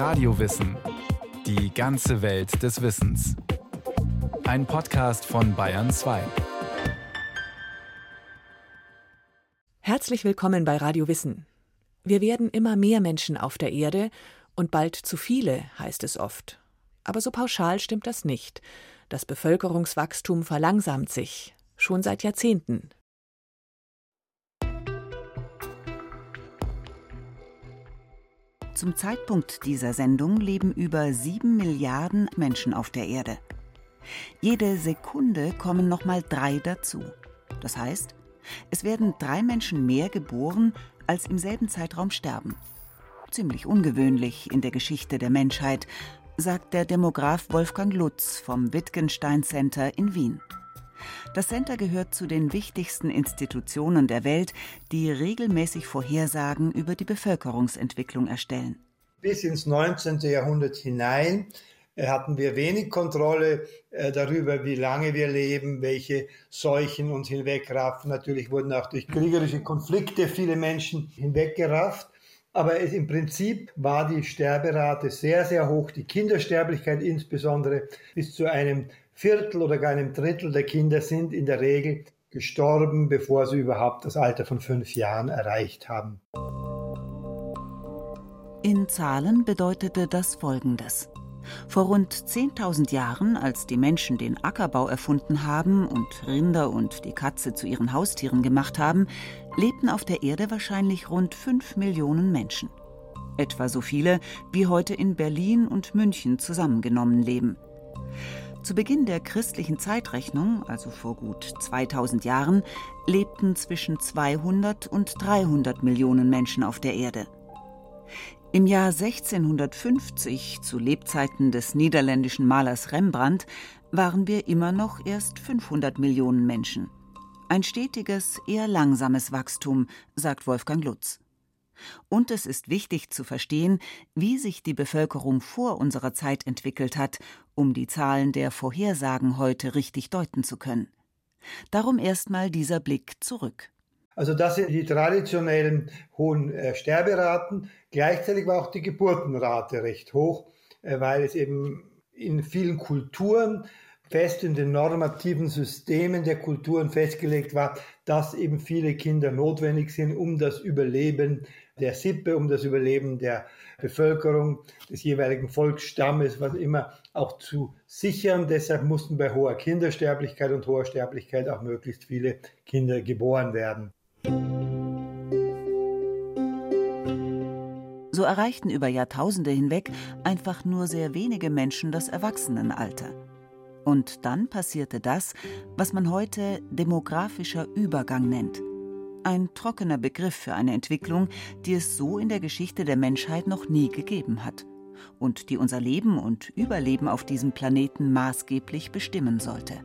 Radiowissen. Die ganze Welt des Wissens. Ein Podcast von Bayern 2. Herzlich willkommen bei Radio Wissen. Wir werden immer mehr Menschen auf der Erde und bald zu viele, heißt es oft. Aber so pauschal stimmt das nicht. Das Bevölkerungswachstum verlangsamt sich, schon seit Jahrzehnten. Zum Zeitpunkt dieser Sendung leben über sieben Milliarden Menschen auf der Erde. Jede Sekunde kommen nochmal drei dazu. Das heißt, es werden drei Menschen mehr geboren, als im selben Zeitraum sterben. Ziemlich ungewöhnlich in der Geschichte der Menschheit, sagt der Demograf Wolfgang Lutz vom Wittgenstein Center in Wien. Das Center gehört zu den wichtigsten Institutionen der Welt, die regelmäßig Vorhersagen über die Bevölkerungsentwicklung erstellen. Bis ins 19. Jahrhundert hinein äh, hatten wir wenig Kontrolle äh, darüber, wie lange wir leben, welche Seuchen uns hinwegraffen. Natürlich wurden auch durch kriegerische Konflikte viele Menschen hinweggerafft. Aber es, im Prinzip war die Sterberate sehr, sehr hoch, die Kindersterblichkeit insbesondere bis zu einem Viertel oder gar einem Drittel der Kinder sind in der Regel gestorben, bevor sie überhaupt das Alter von fünf Jahren erreicht haben. In Zahlen bedeutete das Folgendes. Vor rund 10.000 Jahren, als die Menschen den Ackerbau erfunden haben und Rinder und die Katze zu ihren Haustieren gemacht haben, lebten auf der Erde wahrscheinlich rund 5 Millionen Menschen. Etwa so viele, wie heute in Berlin und München zusammengenommen leben. Zu Beginn der christlichen Zeitrechnung, also vor gut 2000 Jahren, lebten zwischen 200 und 300 Millionen Menschen auf der Erde. Im Jahr 1650, zu Lebzeiten des niederländischen Malers Rembrandt, waren wir immer noch erst 500 Millionen Menschen. Ein stetiges, eher langsames Wachstum, sagt Wolfgang Lutz. Und es ist wichtig zu verstehen, wie sich die Bevölkerung vor unserer Zeit entwickelt hat, um die Zahlen der Vorhersagen heute richtig deuten zu können. Darum erstmal dieser Blick zurück. Also das sind die traditionellen hohen äh, Sterberaten. Gleichzeitig war auch die Geburtenrate recht hoch, äh, weil es eben in vielen Kulturen fest in den normativen Systemen der Kulturen festgelegt war, dass eben viele Kinder notwendig sind, um das Überleben der Sippe, um das Überleben der Bevölkerung des jeweiligen Volksstammes, was immer auch zu sichern. Deshalb mussten bei hoher Kindersterblichkeit und hoher Sterblichkeit auch möglichst viele Kinder geboren werden. So erreichten über Jahrtausende hinweg einfach nur sehr wenige Menschen das Erwachsenenalter. Und dann passierte das, was man heute demografischer Übergang nennt. Ein trockener Begriff für eine Entwicklung, die es so in der Geschichte der Menschheit noch nie gegeben hat und die unser Leben und Überleben auf diesem Planeten maßgeblich bestimmen sollte.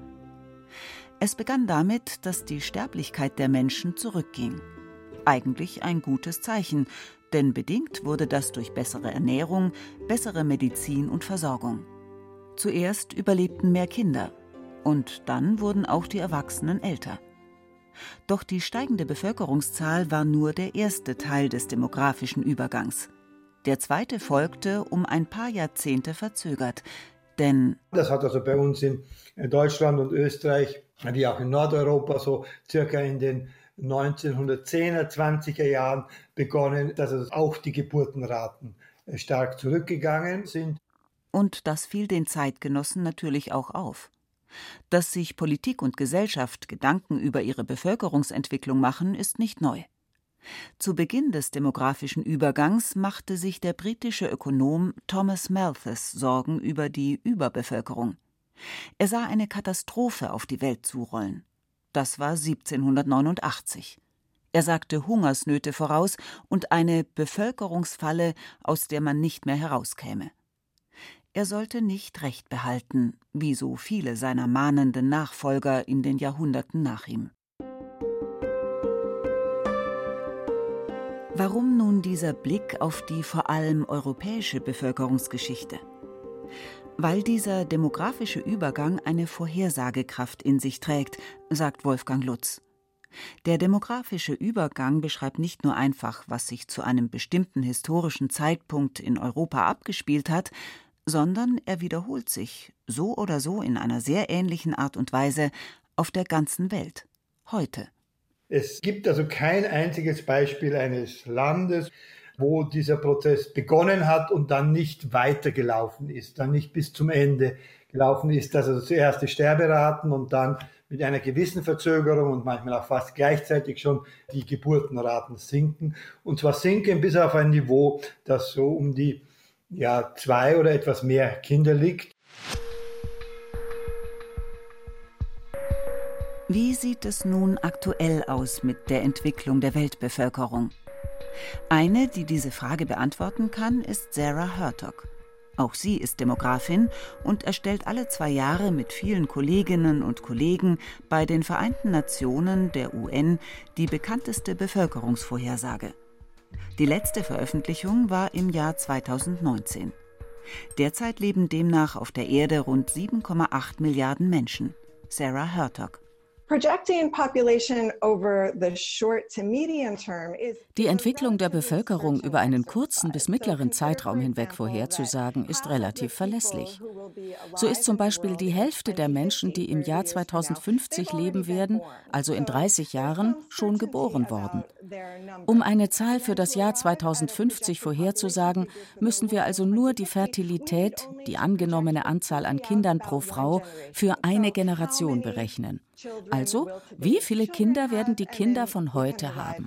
Es begann damit, dass die Sterblichkeit der Menschen zurückging. Eigentlich ein gutes Zeichen, denn bedingt wurde das durch bessere Ernährung, bessere Medizin und Versorgung. Zuerst überlebten mehr Kinder und dann wurden auch die Erwachsenen älter. Doch die steigende Bevölkerungszahl war nur der erste Teil des demografischen Übergangs. Der zweite folgte um ein paar Jahrzehnte verzögert, denn das hat also bei uns in Deutschland und Österreich, wie auch in Nordeuropa, so circa in den 1910er, 20er Jahren begonnen, dass also auch die Geburtenraten stark zurückgegangen sind. Und das fiel den Zeitgenossen natürlich auch auf. Dass sich Politik und Gesellschaft Gedanken über ihre Bevölkerungsentwicklung machen, ist nicht neu. Zu Beginn des demografischen Übergangs machte sich der britische Ökonom Thomas Malthus Sorgen über die Überbevölkerung. Er sah eine Katastrophe auf die Welt zurollen. Das war 1789. Er sagte Hungersnöte voraus und eine Bevölkerungsfalle, aus der man nicht mehr herauskäme. Er sollte nicht Recht behalten, wie so viele seiner mahnenden Nachfolger in den Jahrhunderten nach ihm. Warum nun dieser Blick auf die vor allem europäische Bevölkerungsgeschichte? Weil dieser demografische Übergang eine Vorhersagekraft in sich trägt, sagt Wolfgang Lutz. Der demografische Übergang beschreibt nicht nur einfach, was sich zu einem bestimmten historischen Zeitpunkt in Europa abgespielt hat, sondern er wiederholt sich, so oder so in einer sehr ähnlichen Art und Weise, auf der ganzen Welt. Heute. Es gibt also kein einziges Beispiel eines Landes, wo dieser Prozess begonnen hat und dann nicht weitergelaufen ist, dann nicht bis zum Ende gelaufen ist, dass also zuerst die Sterberaten und dann mit einer gewissen Verzögerung und manchmal auch fast gleichzeitig schon die Geburtenraten sinken. Und zwar sinken bis auf ein Niveau, das so um die ja, zwei oder etwas mehr Kinder liegt. Wie sieht es nun aktuell aus mit der Entwicklung der Weltbevölkerung? Eine, die diese Frage beantworten kann, ist Sarah Hertog. Auch sie ist Demografin und erstellt alle zwei Jahre mit vielen Kolleginnen und Kollegen bei den Vereinten Nationen der UN die bekannteste Bevölkerungsvorhersage. Die letzte Veröffentlichung war im Jahr 2019. Derzeit leben demnach auf der Erde rund 7,8 Milliarden Menschen. Sarah Hertog. Die Entwicklung der Bevölkerung über einen kurzen bis mittleren Zeitraum hinweg vorherzusagen, ist relativ verlässlich. So ist zum Beispiel die Hälfte der Menschen, die im Jahr 2050 leben werden, also in 30 Jahren, schon geboren worden. Um eine Zahl für das Jahr 2050 vorherzusagen, müssen wir also nur die Fertilität, die angenommene Anzahl an Kindern pro Frau, für eine Generation berechnen. Also, wie viele Kinder werden die Kinder von heute haben?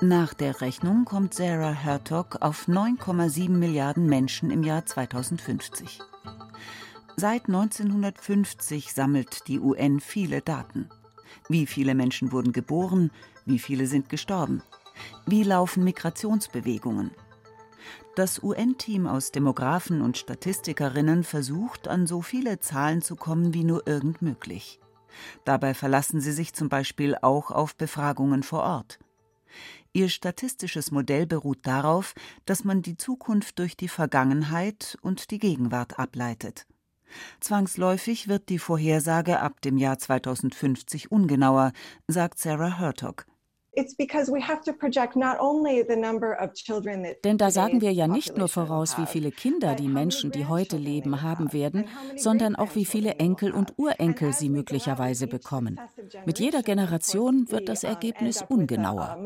Nach der Rechnung kommt Sarah Hertog auf 9,7 Milliarden Menschen im Jahr 2050. Seit 1950 sammelt die UN viele Daten. Wie viele Menschen wurden geboren? Wie viele sind gestorben? Wie laufen Migrationsbewegungen? Das UN-Team aus Demografen und Statistikerinnen versucht, an so viele Zahlen zu kommen wie nur irgend möglich. Dabei verlassen sie sich zum Beispiel auch auf Befragungen vor Ort. Ihr statistisches Modell beruht darauf, dass man die Zukunft durch die Vergangenheit und die Gegenwart ableitet. Zwangsläufig wird die Vorhersage ab dem Jahr 2050 ungenauer, sagt Sarah Hertog. Denn da sagen wir ja nicht nur voraus, wie viele Kinder die Menschen, die heute leben, haben werden, sondern auch, wie viele Enkel und Urenkel sie möglicherweise bekommen. Mit jeder Generation wird das Ergebnis ungenauer.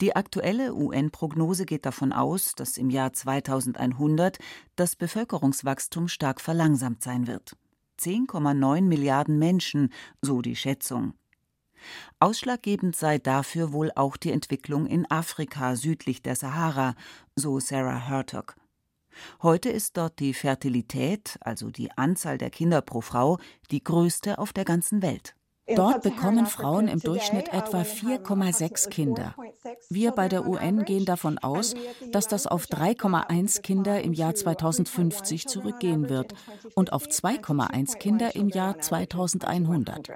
Die aktuelle UN-Prognose geht davon aus, dass im Jahr 2100 das Bevölkerungswachstum stark verlangsamt sein wird. 10,9 Milliarden Menschen, so die Schätzung. Ausschlaggebend sei dafür wohl auch die Entwicklung in Afrika südlich der Sahara, so Sarah Hertog. Heute ist dort die Fertilität, also die Anzahl der Kinder pro Frau, die größte auf der ganzen Welt. Dort bekommen Frauen im Durchschnitt etwa 4,6 Kinder. Wir bei der UN gehen davon aus, dass das auf 3,1 Kinder im Jahr 2050 zurückgehen wird und auf 2,1 Kinder im Jahr 2100.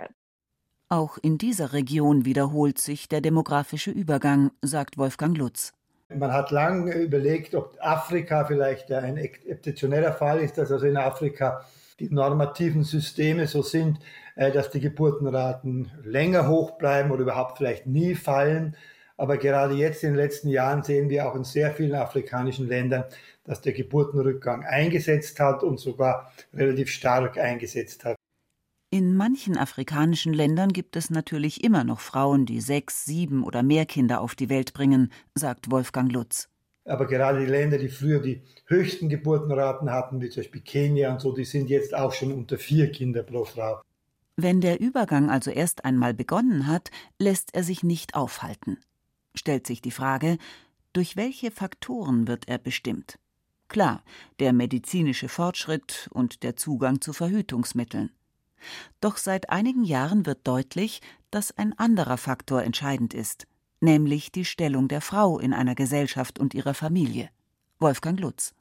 Auch in dieser Region wiederholt sich der demografische Übergang, sagt Wolfgang Lutz. Man hat lange überlegt, ob Afrika vielleicht ein exzeptioneller Fall ist, dass also in Afrika die normativen Systeme so sind, äh, dass die Geburtenraten länger hoch bleiben oder überhaupt vielleicht nie fallen. Aber gerade jetzt in den letzten Jahren sehen wir auch in sehr vielen afrikanischen Ländern, dass der Geburtenrückgang eingesetzt hat und sogar relativ stark eingesetzt hat. In manchen afrikanischen Ländern gibt es natürlich immer noch Frauen, die sechs, sieben oder mehr Kinder auf die Welt bringen, sagt Wolfgang Lutz. Aber gerade die Länder, die früher die höchsten Geburtenraten hatten, wie zum Beispiel Kenia und so, die sind jetzt auch schon unter vier Kinder pro Frau. Wenn der Übergang also erst einmal begonnen hat, lässt er sich nicht aufhalten. Stellt sich die Frage, durch welche Faktoren wird er bestimmt? Klar, der medizinische Fortschritt und der Zugang zu Verhütungsmitteln. Doch seit einigen Jahren wird deutlich, dass ein anderer Faktor entscheidend ist, nämlich die Stellung der Frau in einer Gesellschaft und ihrer Familie. Wolfgang Lutz.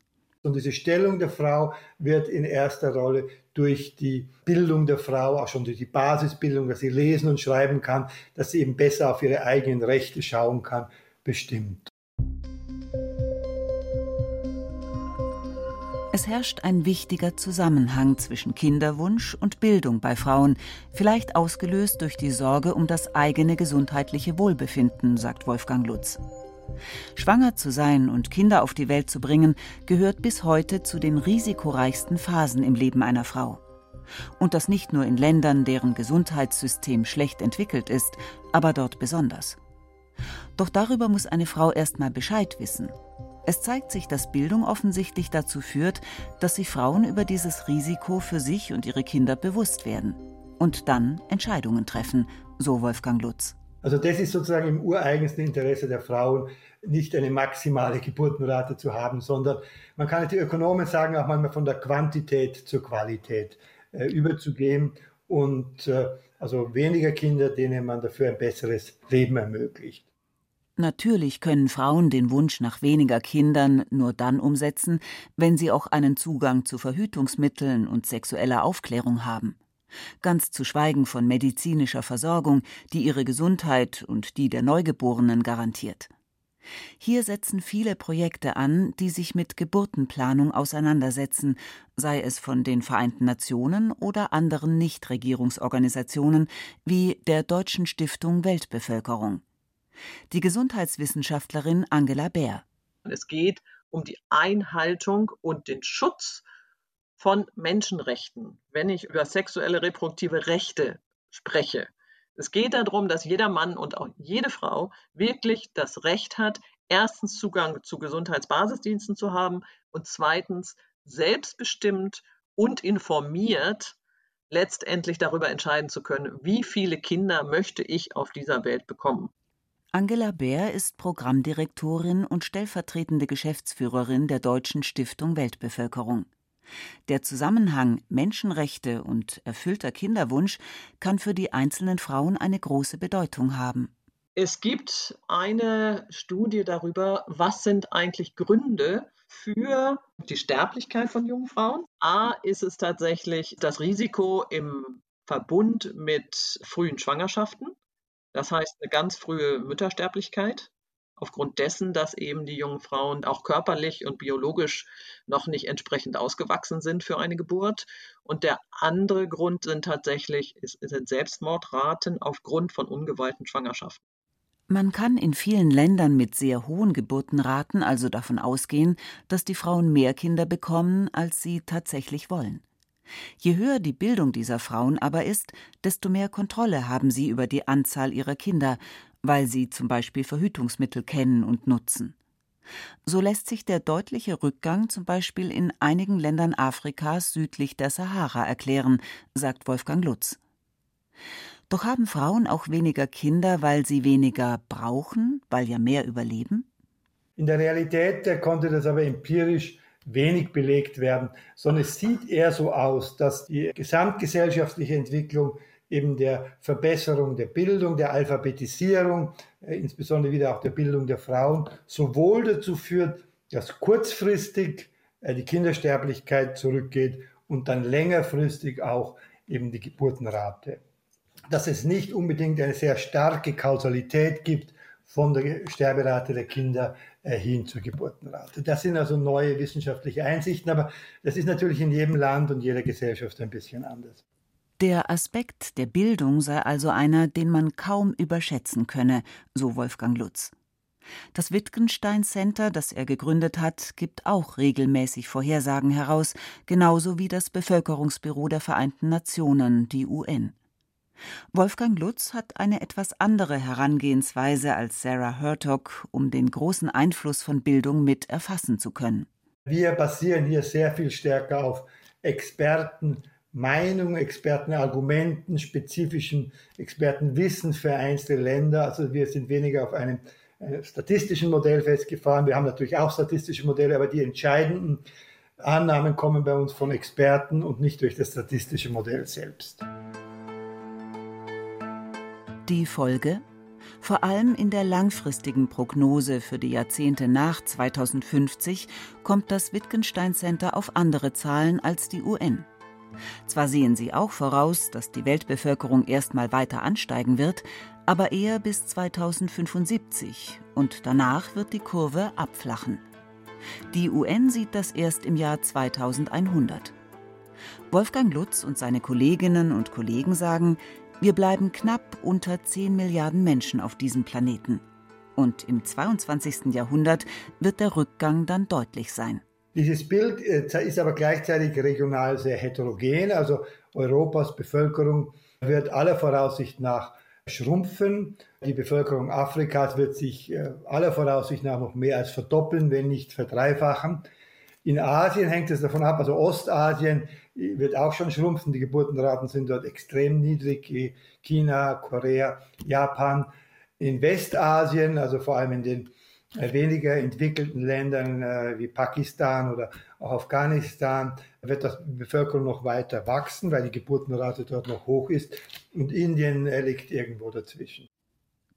Und diese Stellung der Frau wird in erster Rolle durch die Bildung der Frau, auch schon durch die Basisbildung, dass sie lesen und schreiben kann, dass sie eben besser auf ihre eigenen Rechte schauen kann, bestimmt. Es herrscht ein wichtiger Zusammenhang zwischen Kinderwunsch und Bildung bei Frauen, vielleicht ausgelöst durch die Sorge um das eigene gesundheitliche Wohlbefinden, sagt Wolfgang Lutz. Schwanger zu sein und Kinder auf die Welt zu bringen, gehört bis heute zu den risikoreichsten Phasen im Leben einer Frau. Und das nicht nur in Ländern, deren Gesundheitssystem schlecht entwickelt ist, aber dort besonders. Doch darüber muss eine Frau erst mal Bescheid wissen. Es zeigt sich, dass Bildung offensichtlich dazu führt, dass sich Frauen über dieses Risiko für sich und ihre Kinder bewusst werden und dann Entscheidungen treffen, so Wolfgang Lutz. Also das ist sozusagen im ureigensten Interesse der Frauen, nicht eine maximale Geburtenrate zu haben, sondern man kann, die Ökonomen sagen auch manchmal von der Quantität zur Qualität äh, überzugehen und äh, also weniger Kinder, denen man dafür ein besseres Leben ermöglicht. Natürlich können Frauen den Wunsch nach weniger Kindern nur dann umsetzen, wenn sie auch einen Zugang zu Verhütungsmitteln und sexueller Aufklärung haben. Ganz zu schweigen von medizinischer Versorgung, die ihre Gesundheit und die der Neugeborenen garantiert. Hier setzen viele Projekte an, die sich mit Geburtenplanung auseinandersetzen, sei es von den Vereinten Nationen oder anderen Nichtregierungsorganisationen wie der Deutschen Stiftung Weltbevölkerung die Gesundheitswissenschaftlerin Angela Bär. Es geht um die Einhaltung und den Schutz von Menschenrechten, wenn ich über sexuelle reproduktive Rechte spreche. Es geht darum, dass jeder Mann und auch jede Frau wirklich das Recht hat, erstens Zugang zu Gesundheitsbasisdiensten zu haben und zweitens selbstbestimmt und informiert letztendlich darüber entscheiden zu können, wie viele Kinder möchte ich auf dieser Welt bekommen. Angela Bär ist Programmdirektorin und stellvertretende Geschäftsführerin der Deutschen Stiftung Weltbevölkerung. Der Zusammenhang Menschenrechte und erfüllter Kinderwunsch kann für die einzelnen Frauen eine große Bedeutung haben. Es gibt eine Studie darüber, was sind eigentlich Gründe für die Sterblichkeit von jungen Frauen. A ist es tatsächlich das Risiko im Verbund mit frühen Schwangerschaften. Das heißt, eine ganz frühe Müttersterblichkeit aufgrund dessen, dass eben die jungen Frauen auch körperlich und biologisch noch nicht entsprechend ausgewachsen sind für eine Geburt. Und der andere Grund sind tatsächlich sind Selbstmordraten aufgrund von ungeweihten Schwangerschaften. Man kann in vielen Ländern mit sehr hohen Geburtenraten also davon ausgehen, dass die Frauen mehr Kinder bekommen, als sie tatsächlich wollen. Je höher die Bildung dieser Frauen aber ist, desto mehr Kontrolle haben sie über die Anzahl ihrer Kinder, weil sie zum Beispiel Verhütungsmittel kennen und nutzen. So lässt sich der deutliche Rückgang zum Beispiel in einigen Ländern Afrikas südlich der Sahara erklären, sagt Wolfgang Lutz. Doch haben Frauen auch weniger Kinder, weil sie weniger brauchen, weil ja mehr überleben? In der Realität konnte das aber empirisch wenig belegt werden, sondern es sieht eher so aus, dass die gesamtgesellschaftliche Entwicklung eben der Verbesserung der Bildung, der Alphabetisierung, äh, insbesondere wieder auch der Bildung der Frauen, sowohl dazu führt, dass kurzfristig äh, die Kindersterblichkeit zurückgeht und dann längerfristig auch eben die Geburtenrate. Dass es nicht unbedingt eine sehr starke Kausalität gibt von der Sterberate der Kinder äh, hin zur Geburtenrate. Das sind also neue wissenschaftliche Einsichten, aber das ist natürlich in jedem Land und jeder Gesellschaft ein bisschen anders. Der Aspekt der Bildung sei also einer, den man kaum überschätzen könne, so Wolfgang Lutz. Das Wittgenstein Center, das er gegründet hat, gibt auch regelmäßig Vorhersagen heraus, genauso wie das Bevölkerungsbüro der Vereinten Nationen, die UN. Wolfgang Lutz hat eine etwas andere Herangehensweise als Sarah Hertog, um den großen Einfluss von Bildung mit erfassen zu können. Wir basieren hier sehr viel stärker auf Expertenmeinungen, Expertenargumenten, spezifischen Expertenwissen für einzelne Länder. Also wir sind weniger auf einem äh, statistischen Modell festgefahren. Wir haben natürlich auch statistische Modelle, aber die entscheidenden Annahmen kommen bei uns von Experten und nicht durch das statistische Modell selbst. Die Folge? Vor allem in der langfristigen Prognose für die Jahrzehnte nach 2050 kommt das Wittgenstein Center auf andere Zahlen als die UN. Zwar sehen sie auch voraus, dass die Weltbevölkerung erstmal weiter ansteigen wird, aber eher bis 2075 und danach wird die Kurve abflachen. Die UN sieht das erst im Jahr 2100. Wolfgang Lutz und seine Kolleginnen und Kollegen sagen, wir bleiben knapp unter 10 Milliarden Menschen auf diesem Planeten. Und im 22. Jahrhundert wird der Rückgang dann deutlich sein. Dieses Bild äh, ist aber gleichzeitig regional sehr heterogen. Also Europas Bevölkerung wird aller Voraussicht nach schrumpfen. Die Bevölkerung Afrikas wird sich äh, aller Voraussicht nach noch mehr als verdoppeln, wenn nicht verdreifachen. In Asien hängt es davon ab, also Ostasien wird auch schon schrumpfen. Die Geburtenraten sind dort extrem niedrig. China, Korea, Japan. In Westasien, also vor allem in den äh, weniger entwickelten Ländern äh, wie Pakistan oder auch Afghanistan wird die Bevölkerung noch weiter wachsen, weil die Geburtenrate dort noch hoch ist. Und Indien äh, liegt irgendwo dazwischen.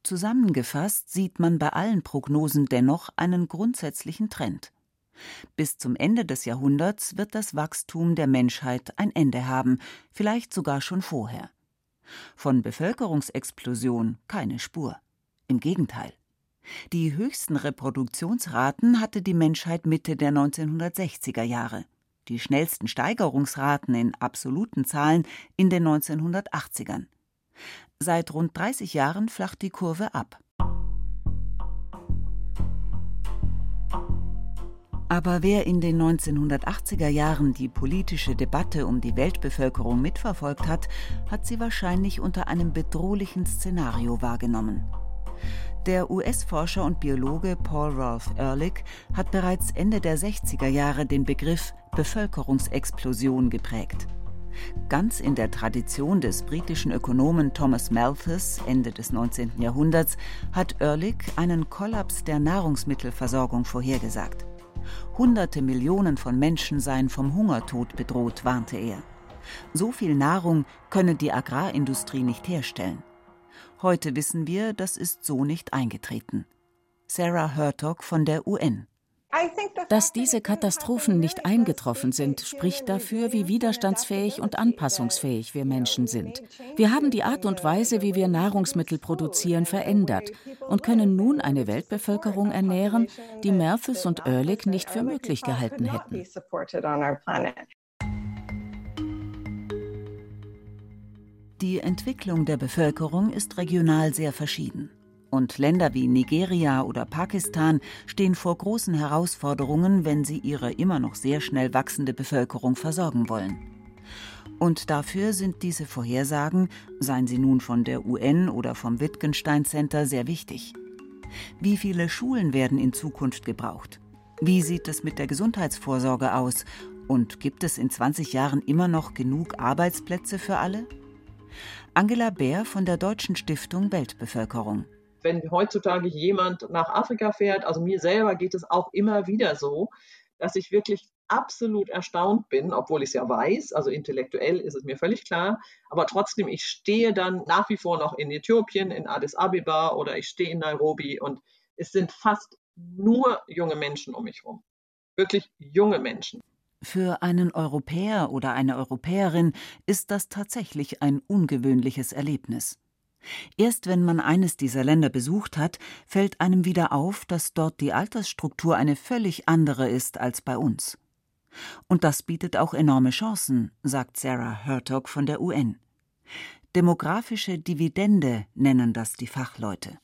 Zusammengefasst sieht man bei allen Prognosen dennoch einen grundsätzlichen Trend. Bis zum Ende des Jahrhunderts wird das Wachstum der Menschheit ein Ende haben, vielleicht sogar schon vorher. Von Bevölkerungsexplosion keine Spur. Im Gegenteil. Die höchsten Reproduktionsraten hatte die Menschheit Mitte der 1960er Jahre, die schnellsten Steigerungsraten in absoluten Zahlen in den 1980ern. Seit rund 30 Jahren flacht die Kurve ab. Aber wer in den 1980er Jahren die politische Debatte um die Weltbevölkerung mitverfolgt hat, hat sie wahrscheinlich unter einem bedrohlichen Szenario wahrgenommen. Der US-Forscher und Biologe Paul Ralph Ehrlich hat bereits Ende der 60er Jahre den Begriff Bevölkerungsexplosion geprägt. Ganz in der Tradition des britischen Ökonomen Thomas Malthus Ende des 19. Jahrhunderts hat Ehrlich einen Kollaps der Nahrungsmittelversorgung vorhergesagt. Hunderte Millionen von Menschen seien vom Hungertod bedroht, warnte er. So viel Nahrung könne die Agrarindustrie nicht herstellen. Heute wissen wir, das ist so nicht eingetreten. Sarah Hertog von der UN. Dass diese Katastrophen nicht eingetroffen sind, spricht dafür, wie widerstandsfähig und anpassungsfähig wir Menschen sind. Wir haben die Art und Weise, wie wir Nahrungsmittel produzieren, verändert und können nun eine Weltbevölkerung ernähren, die Malthus und Ehrlich nicht für möglich gehalten hätten. Die Entwicklung der Bevölkerung ist regional sehr verschieden. Und Länder wie Nigeria oder Pakistan stehen vor großen Herausforderungen, wenn sie ihre immer noch sehr schnell wachsende Bevölkerung versorgen wollen. Und dafür sind diese Vorhersagen, seien sie nun von der UN oder vom Wittgenstein Center, sehr wichtig. Wie viele Schulen werden in Zukunft gebraucht? Wie sieht es mit der Gesundheitsvorsorge aus? Und gibt es in 20 Jahren immer noch genug Arbeitsplätze für alle? Angela Bär von der Deutschen Stiftung Weltbevölkerung wenn heutzutage jemand nach Afrika fährt, also mir selber geht es auch immer wieder so, dass ich wirklich absolut erstaunt bin, obwohl ich es ja weiß, also intellektuell ist es mir völlig klar, aber trotzdem, ich stehe dann nach wie vor noch in Äthiopien, in Addis Abeba oder ich stehe in Nairobi und es sind fast nur junge Menschen um mich herum. Wirklich junge Menschen. Für einen Europäer oder eine Europäerin ist das tatsächlich ein ungewöhnliches Erlebnis. Erst wenn man eines dieser Länder besucht hat, fällt einem wieder auf, dass dort die Altersstruktur eine völlig andere ist als bei uns. Und das bietet auch enorme Chancen, sagt Sarah Hertog von der UN. Demografische Dividende nennen das die Fachleute.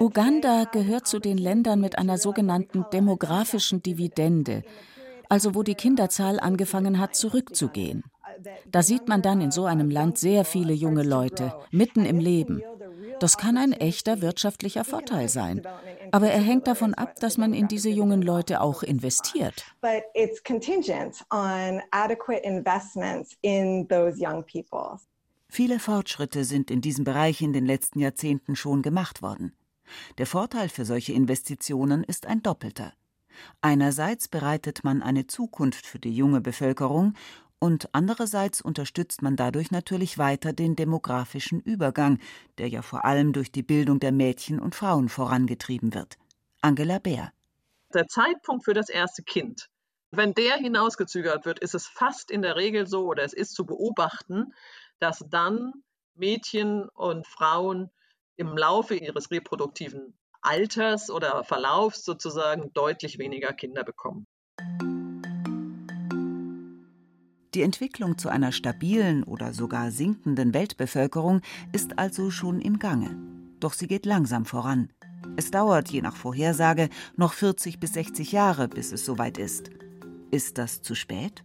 Uganda gehört zu den Ländern mit einer sogenannten demografischen Dividende, also wo die Kinderzahl angefangen hat zurückzugehen. Da sieht man dann in so einem Land sehr viele junge Leute, mitten im Leben. Das kann ein echter wirtschaftlicher Vorteil sein. Aber er hängt davon ab, dass man in diese jungen Leute auch investiert. Viele Fortschritte sind in diesem Bereich in den letzten Jahrzehnten schon gemacht worden. Der Vorteil für solche Investitionen ist ein doppelter. Einerseits bereitet man eine Zukunft für die junge Bevölkerung und andererseits unterstützt man dadurch natürlich weiter den demografischen Übergang, der ja vor allem durch die Bildung der Mädchen und Frauen vorangetrieben wird. Angela Bär. Der Zeitpunkt für das erste Kind, wenn der hinausgezögert wird, ist es fast in der Regel so oder es ist zu beobachten, dass dann Mädchen und Frauen im Laufe ihres reproduktiven Alters oder Verlaufs sozusagen deutlich weniger Kinder bekommen. Die Entwicklung zu einer stabilen oder sogar sinkenden Weltbevölkerung ist also schon im Gange. Doch sie geht langsam voran. Es dauert, je nach Vorhersage, noch 40 bis 60 Jahre, bis es soweit ist. Ist das zu spät?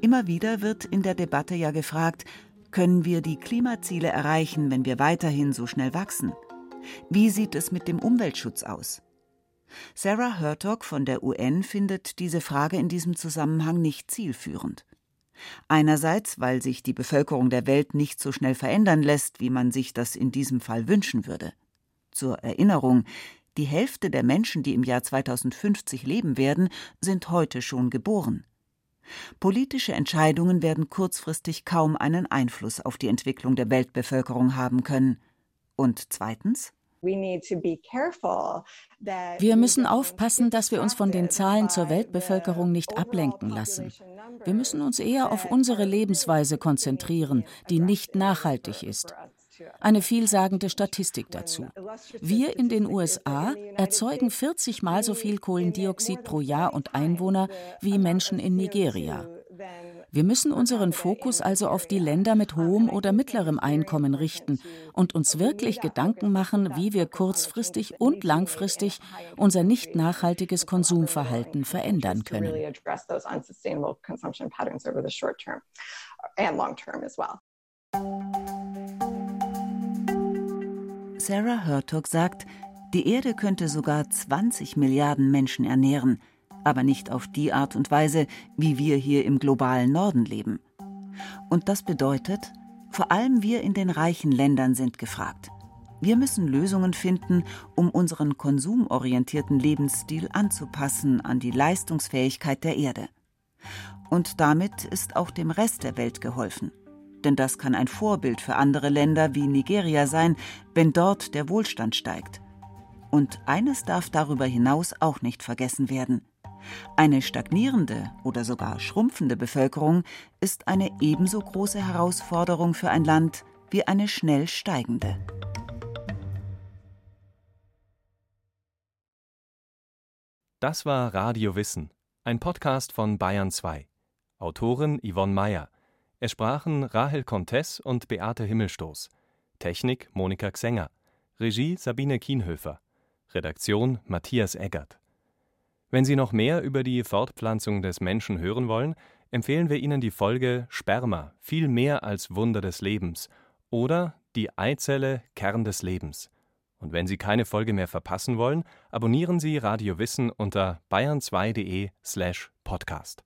Immer wieder wird in der Debatte ja gefragt, können wir die Klimaziele erreichen, wenn wir weiterhin so schnell wachsen? Wie sieht es mit dem Umweltschutz aus? Sarah Hertog von der UN findet diese Frage in diesem Zusammenhang nicht zielführend. Einerseits, weil sich die Bevölkerung der Welt nicht so schnell verändern lässt, wie man sich das in diesem Fall wünschen würde. Zur Erinnerung, die Hälfte der Menschen, die im Jahr 2050 leben werden, sind heute schon geboren. Politische Entscheidungen werden kurzfristig kaum einen Einfluss auf die Entwicklung der Weltbevölkerung haben können. Und zweitens? Wir müssen aufpassen, dass wir uns von den Zahlen zur Weltbevölkerung nicht ablenken lassen. Wir müssen uns eher auf unsere Lebensweise konzentrieren, die nicht nachhaltig ist. Eine vielsagende Statistik dazu. Wir in den USA erzeugen 40 mal so viel Kohlendioxid pro Jahr und Einwohner wie Menschen in Nigeria. Wir müssen unseren Fokus also auf die Länder mit hohem oder mittlerem Einkommen richten und uns wirklich Gedanken machen, wie wir kurzfristig und langfristig unser nicht nachhaltiges Konsumverhalten verändern können. Sarah Hertog sagt, die Erde könnte sogar 20 Milliarden Menschen ernähren – aber nicht auf die Art und Weise, wie wir hier im globalen Norden leben. Und das bedeutet, vor allem wir in den reichen Ländern sind gefragt. Wir müssen Lösungen finden, um unseren konsumorientierten Lebensstil anzupassen an die Leistungsfähigkeit der Erde. Und damit ist auch dem Rest der Welt geholfen. Denn das kann ein Vorbild für andere Länder wie Nigeria sein, wenn dort der Wohlstand steigt. Und eines darf darüber hinaus auch nicht vergessen werden. Eine stagnierende oder sogar schrumpfende Bevölkerung ist eine ebenso große Herausforderung für ein Land wie eine schnell steigende. Das war Radio Wissen, ein Podcast von Bayern 2. Autorin Yvonne Meyer. Es sprachen Rahel Contes und Beate Himmelstoß. Technik Monika Xenger. Regie Sabine Kienhöfer. Redaktion Matthias Eggert. Wenn Sie noch mehr über die Fortpflanzung des Menschen hören wollen, empfehlen wir Ihnen die Folge Sperma, viel mehr als Wunder des Lebens oder Die Eizelle, Kern des Lebens. Und wenn Sie keine Folge mehr verpassen wollen, abonnieren Sie Radio Wissen unter bayern2.de slash podcast.